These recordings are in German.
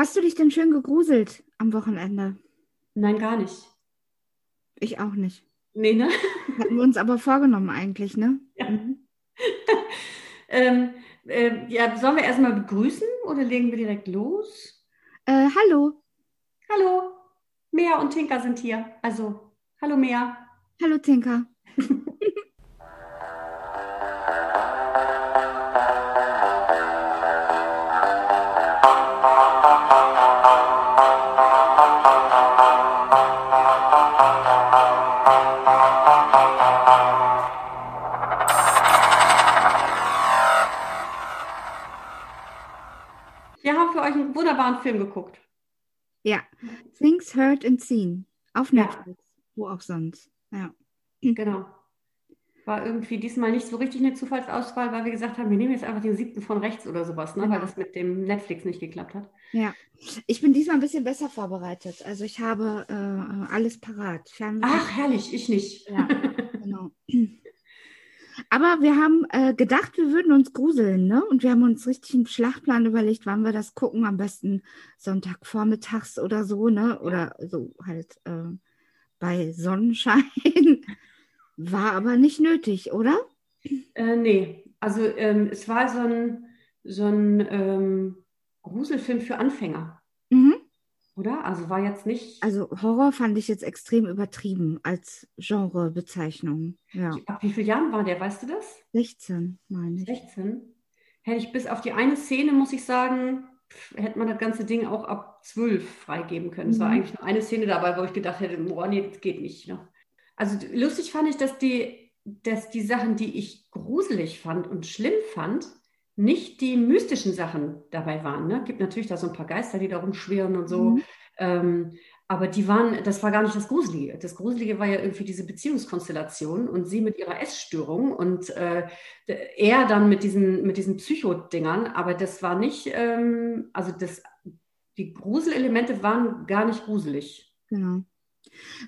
Hast du dich denn schön gegruselt am Wochenende? Nein, gar nicht. Ich auch nicht. Nee, ne? Hatten wir uns aber vorgenommen eigentlich, ne? Ja. Mhm. ähm, äh, ja, sollen wir erstmal begrüßen oder legen wir direkt los? Äh, hallo. Hallo. Mea und Tinka sind hier. Also, hallo Mea. Hallo Tinka. wunderbaren Film geguckt. Ja, Things Heard and Seen auf Netflix, ja. wo auch sonst. Ja. Genau. War irgendwie diesmal nicht so richtig eine Zufallsauswahl, weil wir gesagt haben, wir nehmen jetzt einfach den siebten von rechts oder sowas, ne? Genau. weil das mit dem Netflix nicht geklappt hat. Ja, ich bin diesmal ein bisschen besser vorbereitet. Also ich habe äh, alles parat. Fernsehen. Ach, herrlich, ich nicht. Ja, genau. Aber wir haben äh, gedacht, wir würden uns gruseln, ne? Und wir haben uns richtig einen Schlachtplan überlegt, wann wir das gucken. Am besten Sonntagvormittags oder so, ne? Oder so halt äh, bei Sonnenschein. War aber nicht nötig, oder? Äh, nee, also ähm, es war so ein, so ein ähm, Gruselfilm für Anfänger. Oder? Also war jetzt nicht. Also Horror fand ich jetzt extrem übertrieben als Genrebezeichnung. Ja. Ab wie vielen Jahren war der, weißt du das? 16, meine ich. 16? Hätte ich bis auf die eine Szene, muss ich sagen, hätte man das ganze Ding auch ab 12 freigeben können. Mhm. Es war mhm. eigentlich nur eine Szene dabei, wo ich gedacht hätte, boah, nee, das geht nicht. Ne? Also lustig fand ich, dass die, dass die Sachen, die ich gruselig fand und schlimm fand, nicht die mystischen Sachen dabei waren. Ne? Gibt natürlich da so ein paar Geister, die da rumschwirren und so. Mhm. Ähm, aber die waren, das war gar nicht das Gruselige. Das Gruselige war ja irgendwie diese Beziehungskonstellation und sie mit ihrer Essstörung und äh, er dann mit diesen, mit diesen Psychodingern. Aber das war nicht, ähm, also das, die Gruselelemente waren gar nicht gruselig. Genau.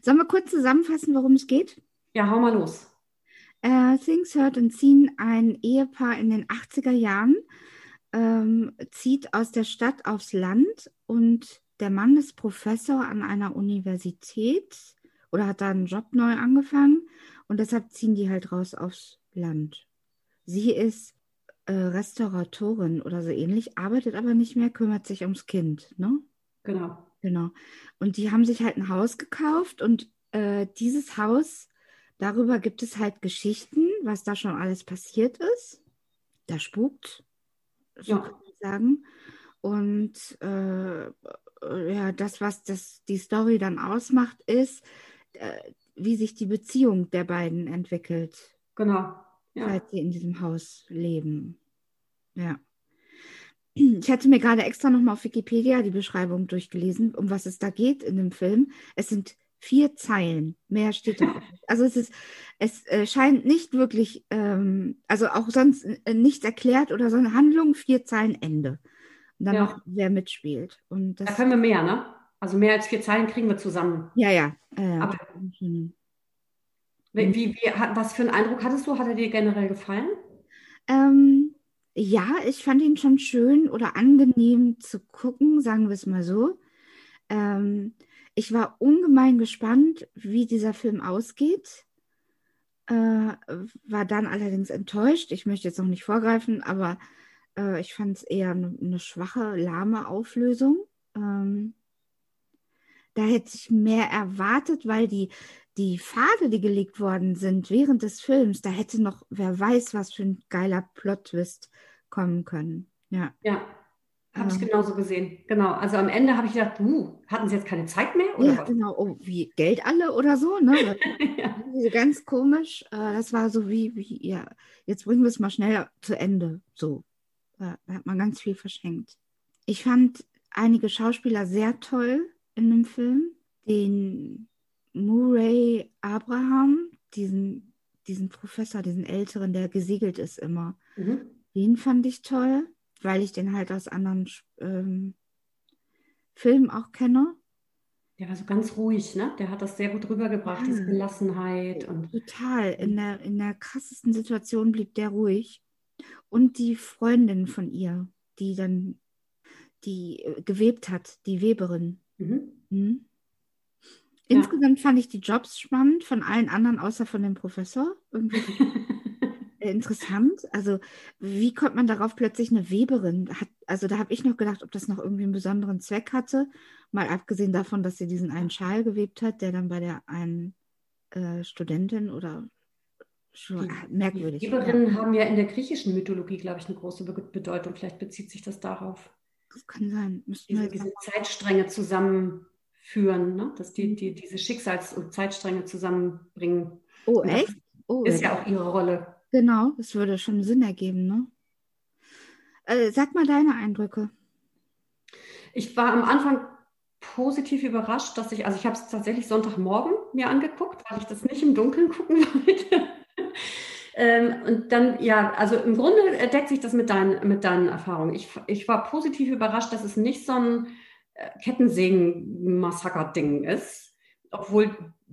Sollen wir kurz zusammenfassen, worum es geht? Ja, hau mal los. Äh, Things Heard and Seen, ein Ehepaar in den 80er Jahren, ähm, zieht aus der Stadt aufs Land und der Mann ist Professor an einer Universität oder hat da einen Job neu angefangen und deshalb ziehen die halt raus aufs Land. Sie ist äh, Restauratorin oder so ähnlich, arbeitet aber nicht mehr, kümmert sich ums Kind, ne? Genau. Genau. Und die haben sich halt ein Haus gekauft und äh, dieses Haus Darüber gibt es halt Geschichten, was da schon alles passiert ist. Da spukt, so ja. kann man sagen. Und äh, ja, das, was das, die Story dann ausmacht, ist, äh, wie sich die Beziehung der beiden entwickelt. Genau. Ja. Seit sie in diesem Haus leben. Ja. Ich hatte mir gerade extra nochmal auf Wikipedia die Beschreibung durchgelesen, um was es da geht in dem Film. Es sind vier Zeilen. Mehr steht da nicht. Also es ist, es äh, scheint nicht wirklich, ähm, also auch sonst äh, nichts erklärt oder so eine Handlung, vier Zeilen Ende. Und dann ja. noch, wer mitspielt. Und das, da können wir mehr, ne? Also mehr als vier Zeilen kriegen wir zusammen. Ja, ja. Äh, Aber, wie, wie, was für einen Eindruck hattest du? Hat er dir generell gefallen? Ähm, ja, ich fand ihn schon schön oder angenehm zu gucken, sagen wir es mal so. Ähm, ich war ungemein gespannt, wie dieser Film ausgeht. Äh, war dann allerdings enttäuscht. Ich möchte jetzt noch nicht vorgreifen, aber äh, ich fand es eher eine, eine, schwache, lahme Auflösung. Ähm, da hätte ich mehr erwartet, weil die, die Pfade, die gelegt worden sind während des Films, da hätte noch, wer weiß, was für ein geiler Plot-Twist kommen können. Ja. Ja, habe ich genauso gesehen. Genau. Also am Ende habe ich gedacht, uh, hatten sie jetzt keine Zeit mehr? Oder ja, was? genau. Oh, wie Geld alle oder so, ne? ja. Ganz komisch. Äh, das war so wie, wie, ja, jetzt bringen wir es mal schnell zu Ende. So. Da hat man ganz viel verschenkt. Ich fand einige Schauspieler sehr toll in dem Film. Den Murray Abraham, diesen, diesen Professor, diesen Älteren, der gesegelt ist immer. Mhm. Den fand ich toll weil ich den halt aus anderen ähm, Filmen auch kenne. Der war so ganz ruhig, ne? Der hat das sehr gut rübergebracht, ja. diese Gelassenheit. Und Total. In der, in der krassesten Situation blieb der ruhig. Und die Freundin von ihr, die dann die äh, gewebt hat, die Weberin. Mhm. Mhm. Insgesamt ja. fand ich die Jobs spannend, von allen anderen außer von dem Professor. Irgendwie interessant. Also, wie kommt man darauf plötzlich eine Weberin? Hat, also, da habe ich noch gedacht, ob das noch irgendwie einen besonderen Zweck hatte. Mal abgesehen davon, dass sie diesen einen Schal gewebt hat, der dann bei der einen äh, Studentin oder schon die, merkwürdig. Die Weberinnen ja. haben ja in der griechischen Mythologie, glaube ich, eine große Bedeutung. Vielleicht bezieht sich das darauf. Das kann sein. Diese, diese Zeitstränge zusammenführen, ne? dass die, die diese Schicksals- und Zeitstränge zusammenbringen. Oh, echt? Oh, ist ja auch ihre Rolle. Genau, das würde schon Sinn ergeben, ne? Äh, sag mal deine Eindrücke. Ich war am Anfang positiv überrascht, dass ich, also ich habe es tatsächlich Sonntagmorgen mir angeguckt, weil ich das nicht im Dunkeln gucken wollte. ähm, und dann, ja, also im Grunde deckt sich das mit, dein, mit deinen Erfahrungen. Ich, ich war positiv überrascht, dass es nicht so ein äh, Kettensägen-Massaker-Ding ist, obwohl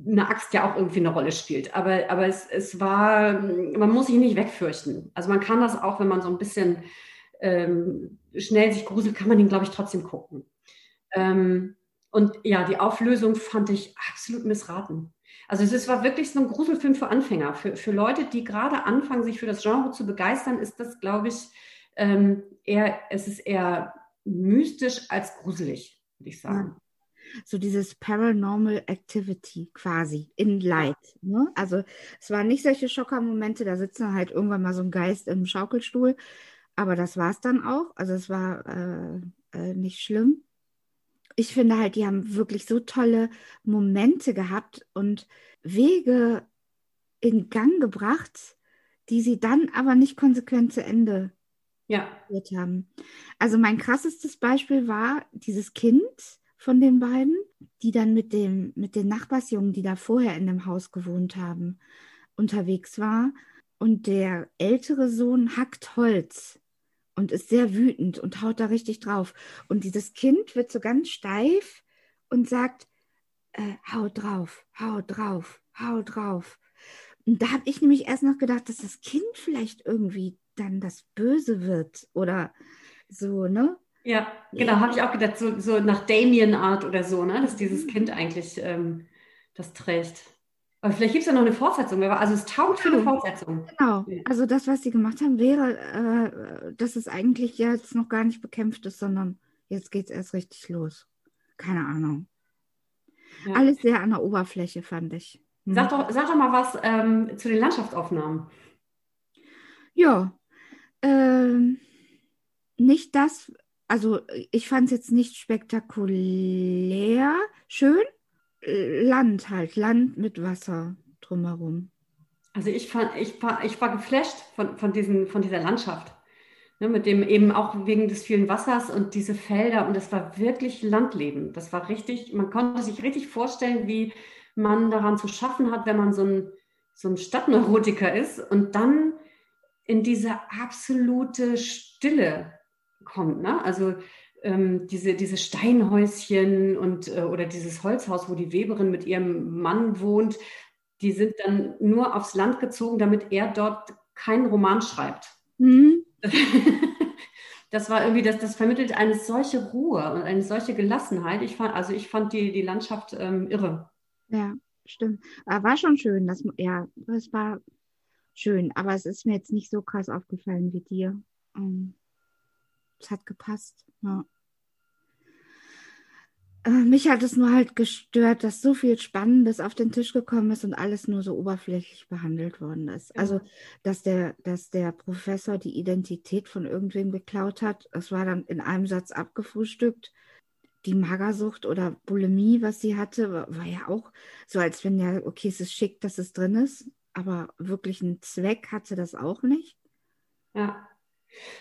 eine Axt ja auch irgendwie eine Rolle spielt. Aber, aber es, es war, man muss sich nicht wegfürchten. Also man kann das auch, wenn man so ein bisschen ähm, schnell sich gruselt, kann man ihn, glaube ich, trotzdem gucken. Ähm, und ja, die Auflösung fand ich absolut missraten. Also es war wirklich so ein Gruselfilm für Anfänger. Für, für Leute, die gerade anfangen, sich für das Genre zu begeistern, ist das, glaube ich, ähm, eher, es ist eher mystisch als gruselig, würde ich sagen. So dieses Paranormal Activity quasi in Light. Ne? Also es waren nicht solche Schockermomente, da sitzen halt irgendwann mal so ein Geist im Schaukelstuhl, aber das war es dann auch. Also es war äh, äh, nicht schlimm. Ich finde halt, die haben wirklich so tolle Momente gehabt und Wege in Gang gebracht, die sie dann aber nicht konsequent zu Ende ja. haben. Also mein krassestes Beispiel war dieses Kind, von den beiden, die dann mit dem, mit den Nachbarsjungen, die da vorher in dem Haus gewohnt haben, unterwegs war. Und der ältere Sohn hackt Holz und ist sehr wütend und haut da richtig drauf. Und dieses Kind wird so ganz steif und sagt, äh, hau drauf, hau drauf, hau drauf. Und da habe ich nämlich erst noch gedacht, dass das Kind vielleicht irgendwie dann das Böse wird oder so, ne? Ja, genau, habe ich auch gedacht, so, so nach Damien-Art oder so, ne? dass dieses mhm. Kind eigentlich ähm, das trägt. Aber vielleicht gibt es ja noch eine Fortsetzung, also es taugt für eine genau. Fortsetzung. Genau, also das, was sie gemacht haben, wäre, äh, dass es eigentlich jetzt noch gar nicht bekämpft ist, sondern jetzt geht es erst richtig los. Keine Ahnung. Ja. Alles sehr an der Oberfläche, fand ich. Hm. Sag, doch, sag doch mal was ähm, zu den Landschaftsaufnahmen. Ja, ähm, nicht das, also ich fand es jetzt nicht spektakulär. Schön. Land halt, Land mit Wasser drumherum. Also ich fand, ich war, ich war geflasht von, von, diesen, von dieser Landschaft. Ne, mit dem eben auch wegen des vielen Wassers und diese Felder. Und das war wirklich Landleben. Das war richtig, man konnte sich richtig vorstellen, wie man daran zu schaffen hat, wenn man so ein, so ein Stadtneurotiker ist und dann in diese absolute Stille kommt. Ne? Also ähm, diese, diese Steinhäuschen und äh, oder dieses Holzhaus, wo die Weberin mit ihrem Mann wohnt, die sind dann nur aufs Land gezogen, damit er dort keinen Roman schreibt. Mhm. Das war irgendwie, das, das vermittelt eine solche Ruhe und eine solche Gelassenheit. Ich fand, also ich fand die, die Landschaft ähm, irre. Ja, stimmt. War schon schön. Das, ja, das war schön, aber es ist mir jetzt nicht so krass aufgefallen wie dir. Ähm, es hat gepasst. Ja. Äh, mich hat es nur halt gestört, dass so viel Spannendes auf den Tisch gekommen ist und alles nur so oberflächlich behandelt worden ist. Ja. Also, dass der, dass der Professor die Identität von irgendwem geklaut hat, das war dann in einem Satz abgefrühstückt. Die Magersucht oder Bulimie, was sie hatte, war, war ja auch so, als wenn ja, okay, es ist schick, dass es drin ist, aber wirklich einen Zweck hatte das auch nicht. Ja.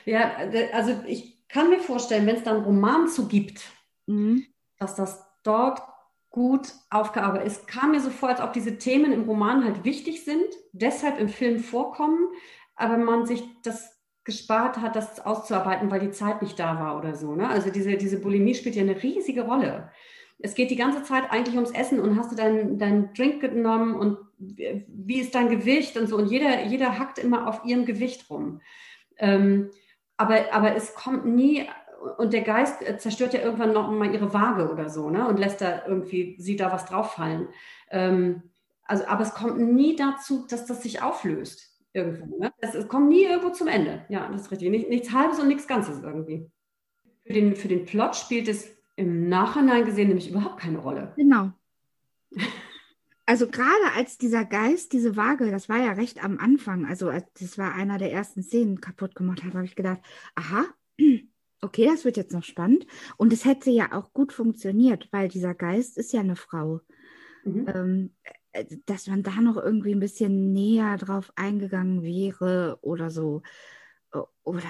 Ja, also ich kann mir vorstellen, wenn es dann einen Roman zu gibt, mhm. dass das dort gut aufgearbeitet ist. Es kam mir so vor, als ob diese Themen im Roman halt wichtig sind, deshalb im Film vorkommen, aber man sich das gespart hat, das auszuarbeiten, weil die Zeit nicht da war oder so. Ne? Also diese, diese Bulimie spielt ja eine riesige Rolle. Es geht die ganze Zeit eigentlich ums Essen und hast du deinen dein Drink genommen und wie ist dein Gewicht und so. Und jeder, jeder hackt immer auf ihrem Gewicht rum. Ähm, aber, aber es kommt nie und der Geist zerstört ja irgendwann noch mal ihre Waage oder so, ne? Und lässt da irgendwie, sie da was drauf fallen. Ähm, also, aber es kommt nie dazu, dass das sich auflöst irgendwo. Ne? Es, es kommt nie irgendwo zum Ende. Ja, das ist richtig. Nicht, nichts Halbes und nichts Ganzes irgendwie. Für den, für den Plot spielt es im Nachhinein gesehen nämlich überhaupt keine Rolle. Genau. Also gerade als dieser Geist diese Waage, das war ja recht am Anfang, also das war einer der ersten Szenen kaputt gemacht hat, habe ich gedacht, aha, okay, das wird jetzt noch spannend. Und es hätte ja auch gut funktioniert, weil dieser Geist ist ja eine Frau. Mhm. Ähm, äh, dass man da noch irgendwie ein bisschen näher drauf eingegangen wäre oder so. Oder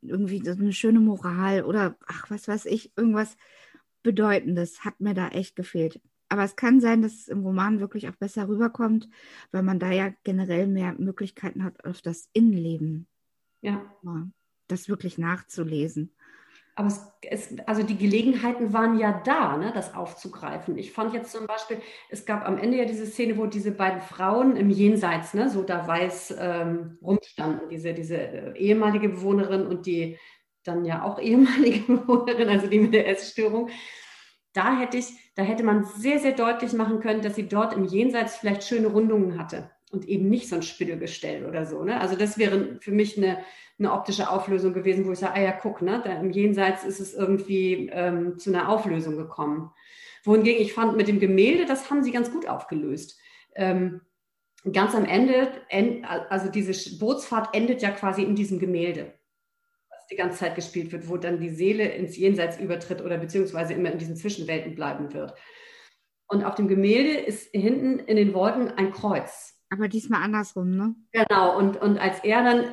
irgendwie so eine schöne Moral oder ach, was weiß ich, irgendwas Bedeutendes hat mir da echt gefehlt. Aber es kann sein, dass es im Roman wirklich auch besser rüberkommt, weil man da ja generell mehr Möglichkeiten hat, auf das Innenleben. Ja. Das wirklich nachzulesen. Aber es, es, also die Gelegenheiten waren ja da, ne, das aufzugreifen. Ich fand jetzt zum Beispiel, es gab am Ende ja diese Szene, wo diese beiden Frauen im Jenseits, ne, so da weiß ähm, rumstanden, diese, diese äh, ehemalige Bewohnerin und die dann ja auch ehemalige Bewohnerin, also die mit der Essstörung da hätte ich, da hätte man sehr, sehr deutlich machen können, dass sie dort im Jenseits vielleicht schöne Rundungen hatte und eben nicht so ein Spiegelgestell oder so. Ne? Also das wäre für mich eine, eine optische Auflösung gewesen, wo ich sage, ah ja, guck, ne, da im Jenseits ist es irgendwie ähm, zu einer Auflösung gekommen. Wohingegen ich fand, mit dem Gemälde, das haben sie ganz gut aufgelöst. Ähm, ganz am Ende, also diese Bootsfahrt endet ja quasi in diesem Gemälde die ganze Zeit gespielt wird, wo dann die Seele ins Jenseits übertritt oder beziehungsweise immer in diesen Zwischenwelten bleiben wird. Und auf dem Gemälde ist hinten in den Wolken ein Kreuz. Aber diesmal andersrum, ne? Genau. Und, und als er dann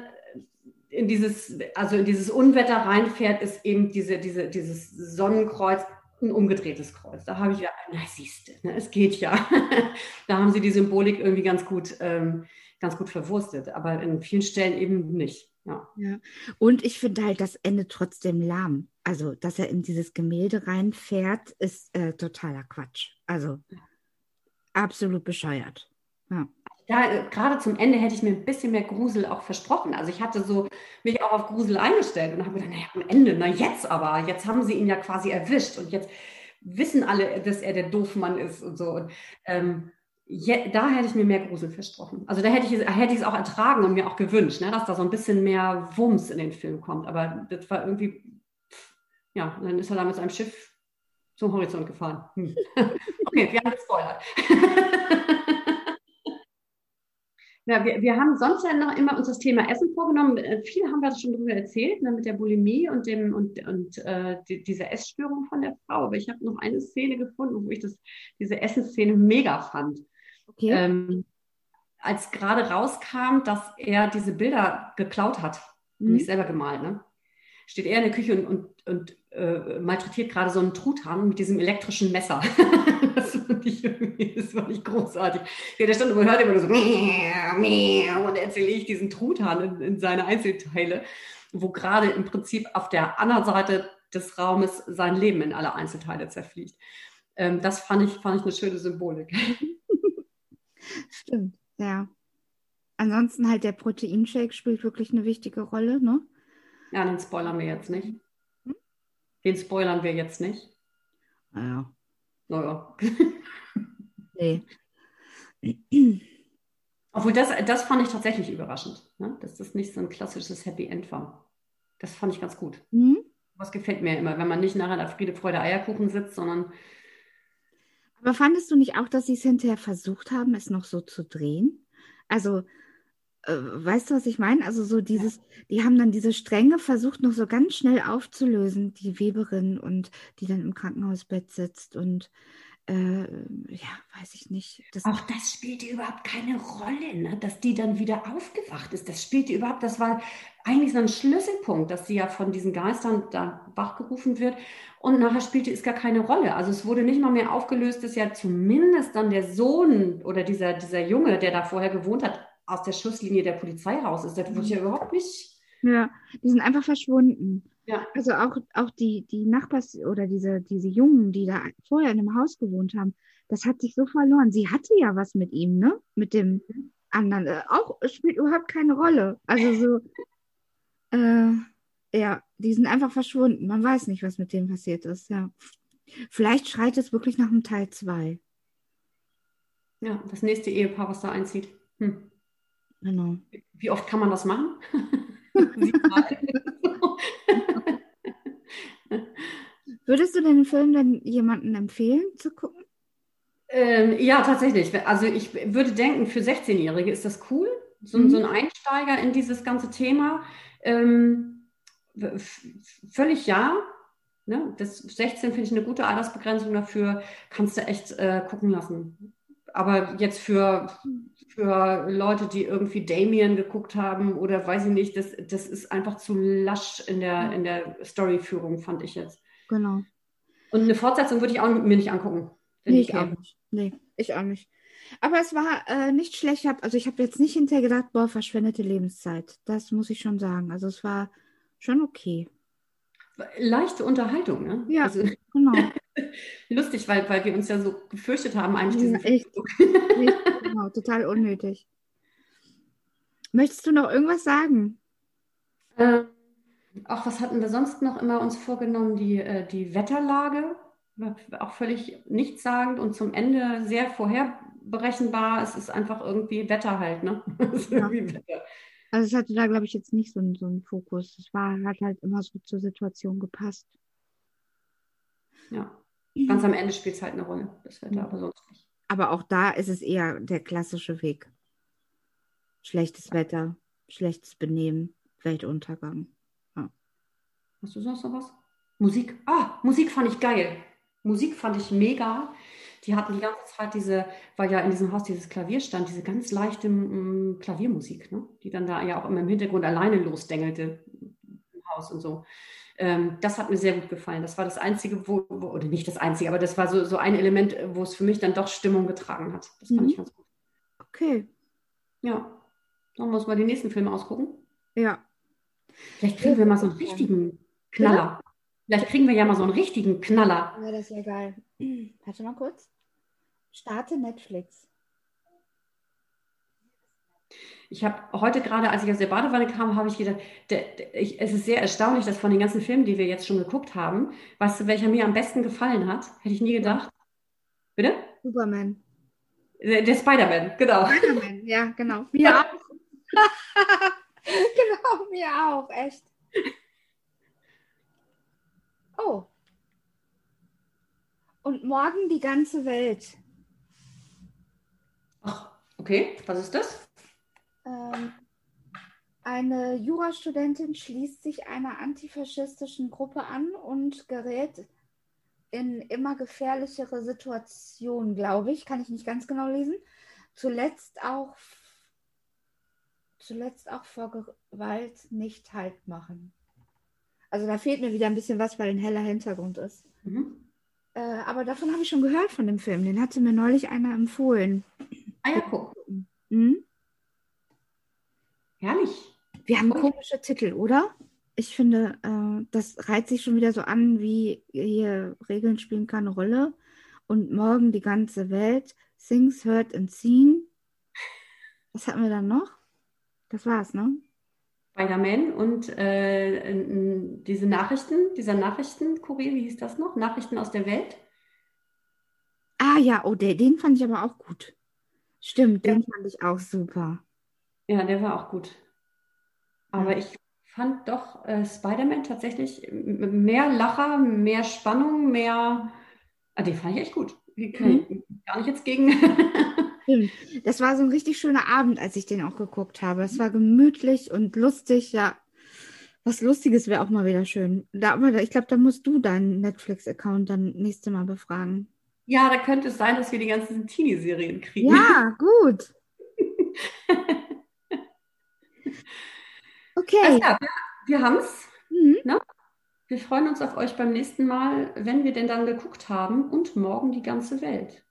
in dieses, also in dieses Unwetter reinfährt, ist eben diese, diese, dieses Sonnenkreuz ein umgedrehtes Kreuz. Da habe ich ja, na siehst du, ne, es geht ja. da haben sie die Symbolik irgendwie ganz gut, ähm, ganz gut verwurstet, aber in vielen Stellen eben nicht. Ja. ja. Und ich finde halt das Ende trotzdem lahm. Also, dass er in dieses Gemälde reinfährt, ist äh, totaler Quatsch. Also absolut bescheuert. Ja. Ja, äh, gerade zum Ende hätte ich mir ein bisschen mehr Grusel auch versprochen. Also ich hatte so mich auch auf Grusel eingestellt und habe gedacht, naja, am Ende, na jetzt aber, jetzt haben sie ihn ja quasi erwischt und jetzt wissen alle, dass er der Doofmann ist und so. Und, ähm, Je, da hätte ich mir mehr Grusel versprochen. Also da hätte ich, hätte ich es auch ertragen und mir auch gewünscht, ne, dass da so ein bisschen mehr Wumms in den Film kommt. Aber das war irgendwie, ja, dann ist er da mit seinem Schiff zum Horizont gefahren. Hm. Okay, wir haben gespoilert. ja, wir, wir haben sonst ja noch immer uns das Thema Essen vorgenommen. Äh, viel haben wir schon darüber erzählt, ne, mit der Bulimie und, dem, und, und äh, die, dieser Essstörung von der Frau. Aber ich habe noch eine Szene gefunden, wo ich das, diese Essensszene mega fand. Okay. Ähm, als gerade rauskam, dass er diese Bilder geklaut hat mhm. nicht selber gemalt, ne? steht er in der Küche und, und, und äh, malträtiert gerade so einen Truthahn mit diesem elektrischen Messer. das, fand ich irgendwie, das fand ich großartig. Ja, der stand und hört immer so und erzähle ich diesen Truthahn in, in seine Einzelteile, wo gerade im Prinzip auf der anderen Seite des Raumes sein Leben in alle Einzelteile zerfliegt. Ähm, das fand ich, fand ich eine schöne Symbolik. Stimmt, ja. Ansonsten halt der Proteinshake spielt wirklich eine wichtige Rolle, ne? Ja, den spoilern wir jetzt nicht. Hm? Den spoilern wir jetzt nicht. Naja. Naja. nee. Obwohl, das, das fand ich tatsächlich überraschend, ne? dass das nicht so ein klassisches Happy End war. Das fand ich ganz gut. Mhm. Was gefällt mir immer, wenn man nicht nachher da Friede, Freude, Eierkuchen sitzt, sondern aber fandest du nicht auch, dass sie es hinterher versucht haben, es noch so zu drehen? Also, äh, weißt du, was ich meine? Also so dieses, die haben dann diese Stränge versucht, noch so ganz schnell aufzulösen, die Weberin und die dann im Krankenhausbett sitzt und äh, ja, weiß ich nicht. Das auch das spielte überhaupt keine Rolle, ne? dass die dann wieder aufgewacht ist. Das spielte überhaupt, das war eigentlich so ein Schlüsselpunkt, dass sie ja von diesen Geistern da wachgerufen wird. Und nachher spielte es gar keine Rolle. Also es wurde nicht mal mehr aufgelöst, dass ja zumindest dann der Sohn oder dieser, dieser Junge, der da vorher gewohnt hat, aus der Schusslinie der Polizei raus ist. Das wurde ja überhaupt nicht. Ja, die sind einfach verschwunden. Ja. Also auch, auch die, die Nachbars oder diese, diese Jungen, die da vorher in einem Haus gewohnt haben, das hat sich so verloren. Sie hatte ja was mit ihm, ne? Mit dem anderen. Äh, auch spielt überhaupt keine Rolle. Also so, äh, Ja, die sind einfach verschwunden. Man weiß nicht, was mit denen passiert ist, ja. Vielleicht schreit es wirklich nach einem Teil 2. Ja, das nächste Ehepaar, was da einzieht. Hm. Genau. Wie oft kann man das machen? Würdest du den Film denn jemandem empfehlen zu gucken? Ähm, ja, tatsächlich. Also ich würde denken, für 16-Jährige ist das cool. So, mhm. so, ein Einsteiger in dieses ganze Thema. Ähm, völlig ja. Ne? Das 16 finde ich eine gute Altersbegrenzung dafür. Kannst du echt äh, gucken lassen. Aber jetzt für, für Leute, die irgendwie Damien geguckt haben oder weiß ich nicht, das, das ist einfach zu lasch in der, in der Storyführung, fand ich jetzt. Genau. Und eine Fortsetzung würde ich auch mir nicht angucken. Nee, ich, auch nicht. Nee, ich auch nicht. Aber es war äh, nicht schlecht. Also ich habe jetzt nicht hinterher gedacht, boah, verschwendete Lebenszeit. Das muss ich schon sagen. Also es war schon okay. Leichte Unterhaltung, ne? Ja, also, genau. lustig, weil, weil wir uns ja so gefürchtet haben, eigentlich diesen ja, echt. genau, total unnötig. Möchtest du noch irgendwas sagen? Ähm, auch was hatten wir sonst noch immer uns vorgenommen? Die, äh, die Wetterlage, auch völlig nichtssagend und zum Ende sehr vorherberechenbar. Es ist einfach irgendwie Wetter halt, ne? Ja. Wetter. Also es hatte da, glaube ich, jetzt nicht so, so einen Fokus. Es war, hat halt immer so zur Situation gepasst. Ja. Ganz am Ende spielt es halt eine Rolle, das Wetter, aber sonst nicht. Aber auch da ist es eher der klassische Weg. Schlechtes Wetter, schlechtes Benehmen, Weltuntergang. Hast du sonst noch was? Musik. Ah, Musik fand ich geil. Musik fand ich mega. Die hatten die ganze Zeit diese, weil ja in diesem Haus dieses Klavier stand, diese ganz leichte m, mm, Klaviermusik, ne? die dann da ja auch immer im Hintergrund alleine losdengelte im Haus und so. Ähm, das hat mir sehr gut gefallen. Das war das Einzige, wo, wo, oder nicht das Einzige, aber das war so, so ein Element, wo es für mich dann doch Stimmung getragen hat. Das fand mhm. ich ganz gut. Okay. Ja. Dann muss man die nächsten Filme ausgucken. Ja. Vielleicht kriegen wir mal so einen richtigen Knaller. Vielleicht kriegen wir ja mal so einen richtigen Knaller. Ja, das wäre geil. Warte mal kurz. Starte Netflix. Ich habe heute gerade, als ich aus der Badewanne kam, habe ich gedacht, der, der, ich, es ist sehr erstaunlich, dass von den ganzen Filmen, die wir jetzt schon geguckt haben, du, welcher mir am besten gefallen hat? Hätte ich nie gedacht. Bitte? Superman. Der, der Spider-Man, genau. Spider-Man, ja, genau. Mir auch. genau, mir auch, echt. Oh. Und morgen die ganze Welt. Ach, okay. Was ist das? Ähm, eine Jurastudentin schließt sich einer antifaschistischen Gruppe an und gerät in immer gefährlichere Situationen, glaube ich. Kann ich nicht ganz genau lesen. Zuletzt auch, zuletzt auch vor Gewalt nicht Halt machen. Also da fehlt mir wieder ein bisschen was, weil ein heller Hintergrund ist. Mhm. Äh, aber davon habe ich schon gehört von dem Film. Den hatte mir neulich einer empfohlen. Ah ja, guck. Mhm. Herrlich. Wir haben komische Titel, oder? Ich finde, äh, das reiht sich schon wieder so an, wie hier Regeln spielen keine Rolle. Und morgen die ganze Welt. Things Heard and Seen. Was hatten wir dann noch? Das war's, ne? Spider-Man und äh, diese Nachrichten, dieser Nachrichtenkurier, wie hieß das noch? Nachrichten aus der Welt? Ah ja, oh, der, den fand ich aber auch gut. Stimmt, ja. den fand ich auch super. Ja, der war auch gut. Aber ja. ich fand doch äh, Spider-Man tatsächlich mehr Lacher, mehr Spannung, mehr. Ah, den fand ich echt gut. Den kann mhm. ich gar nicht jetzt gegen. Stimmt. Das war so ein richtig schöner Abend, als ich den auch geguckt habe. Es war gemütlich und lustig, ja. Was Lustiges wäre auch mal wieder schön. Da, aber ich glaube, da musst du deinen Netflix-Account dann nächste Mal befragen. Ja, da könnte es sein, dass wir die ganzen Teenie-Serien kriegen. Ja, gut. okay. Also ja, wir, wir haben es. Mhm. Ne? Wir freuen uns auf euch beim nächsten Mal, wenn wir denn dann geguckt haben und morgen die ganze Welt.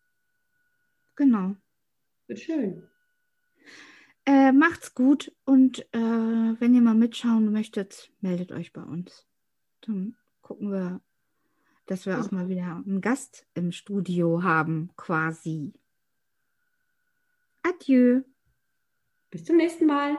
Genau. Wird schön. Äh, macht's gut und äh, wenn ihr mal mitschauen möchtet, meldet euch bei uns. Dann gucken wir, dass wir auch mal wieder einen Gast im Studio haben, quasi. Adieu. Bis zum nächsten Mal.